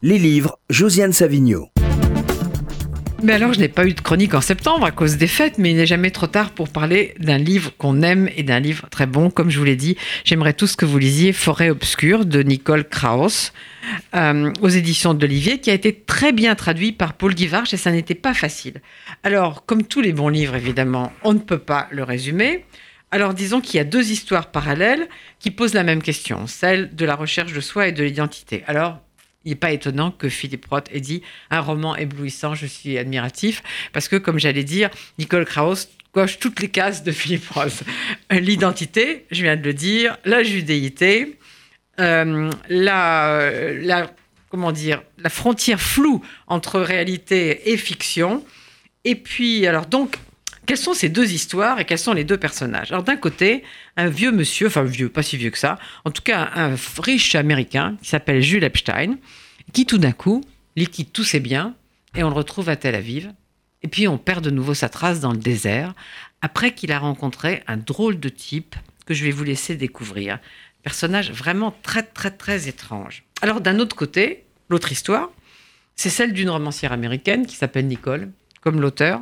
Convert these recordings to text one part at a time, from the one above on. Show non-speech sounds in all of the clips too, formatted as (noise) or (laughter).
Les livres, Josiane Savigno. Mais alors, je n'ai pas eu de chronique en septembre à cause des fêtes, mais il n'est jamais trop tard pour parler d'un livre qu'on aime et d'un livre très bon. Comme je vous l'ai dit, j'aimerais tous que vous lisiez Forêt obscure de Nicole Krauss euh, aux éditions d'Olivier, qui a été très bien traduit par Paul Guivarch et ça n'était pas facile. Alors, comme tous les bons livres, évidemment, on ne peut pas le résumer. Alors disons qu'il y a deux histoires parallèles qui posent la même question, celle de la recherche de soi et de l'identité. Alors, il n'est pas étonnant que Philippe Roth ait dit un roman éblouissant, je suis admiratif, parce que, comme j'allais dire, Nicole Krauss coche toutes les cases de Philippe Roth. L'identité, je viens de le dire, la judéité, euh, la, comment dire, la frontière floue entre réalité et fiction. Et puis, alors donc, quelles sont ces deux histoires et quels sont les deux personnages? Alors d'un côté, un vieux monsieur, enfin vieux, pas si vieux que ça, en tout cas un riche américain qui s'appelle Jules Epstein, qui tout d'un coup liquide tous ses biens et on le retrouve à Tel Aviv. Et puis on perd de nouveau sa trace dans le désert après qu'il a rencontré un drôle de type que je vais vous laisser découvrir. Personnage vraiment très très très étrange. Alors d'un autre côté, l'autre histoire, c'est celle d'une romancière américaine qui s'appelle Nicole, comme l'auteur.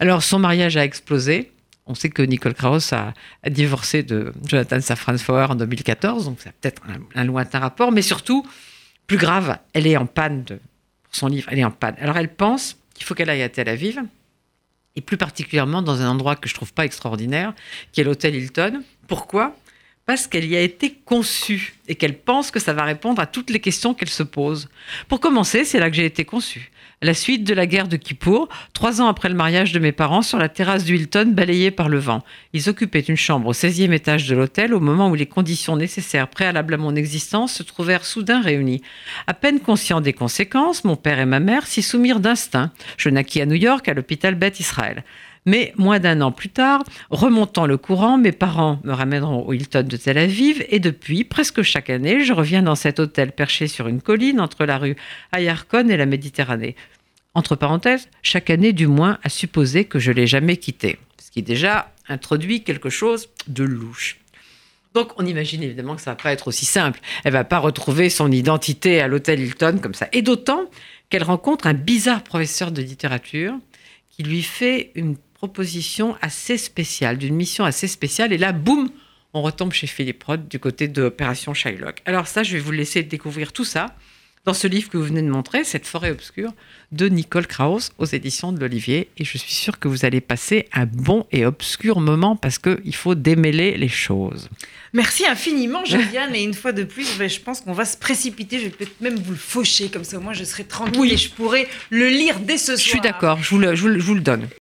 Alors, son mariage a explosé. On sait que Nicole Krauss a, divorcé de Jonathan Safran Foer en 2014, donc c'est peut-être un, lointain rapport, mais surtout, plus grave, elle est en panne de, pour son livre, elle est en panne. Alors elle pense qu'il faut qu'elle aille à Tel Aviv, et plus particulièrement dans un endroit que je trouve pas extraordinaire, qui est l'hôtel Hilton. Pourquoi? Parce qu'elle y a été conçue et qu'elle pense que ça va répondre à toutes les questions qu'elle se pose. Pour commencer, c'est là que j'ai été conçue. La suite de la guerre de Kippour, trois ans après le mariage de mes parents, sur la terrasse du Hilton, balayée par le vent. Ils occupaient une chambre au 16e étage de l'hôtel au moment où les conditions nécessaires préalables à mon existence se trouvèrent soudain réunies. À peine conscients des conséquences, mon père et ma mère s'y soumirent d'instinct. Je naquis à New York, à l'hôpital Beth Israël. Mais moins d'un an plus tard, remontant le courant, mes parents me ramèneront au Hilton de Tel Aviv et depuis, presque chaque année, je reviens dans cet hôtel perché sur une colline entre la rue Ayarkon et la Méditerranée. Entre parenthèses, chaque année du moins à supposer que je l'ai jamais quitté, ce qui déjà introduit quelque chose de louche. Donc on imagine évidemment que ça va pas être aussi simple. Elle va pas retrouver son identité à l'hôtel Hilton comme ça. Et d'autant qu'elle rencontre un bizarre professeur de littérature qui lui fait une proposition assez spéciale, d'une mission assez spéciale. Et là, boum, on retombe chez Philippe Roth du côté de Opération Shylock. Alors ça, je vais vous laisser découvrir tout ça dans ce livre que vous venez de montrer, Cette forêt obscure, de Nicole Krauss aux éditions de l'Olivier. Et je suis sûre que vous allez passer un bon et obscur moment parce qu'il faut démêler les choses. Merci infiniment, (laughs) Juliane. et une fois de plus, ben, je pense qu'on va se précipiter. Je vais peut-être même vous le faucher, comme ça, moi, je serai tranquille et je pourrai le lire dès ce soir. Je suis d'accord, je, je vous le donne.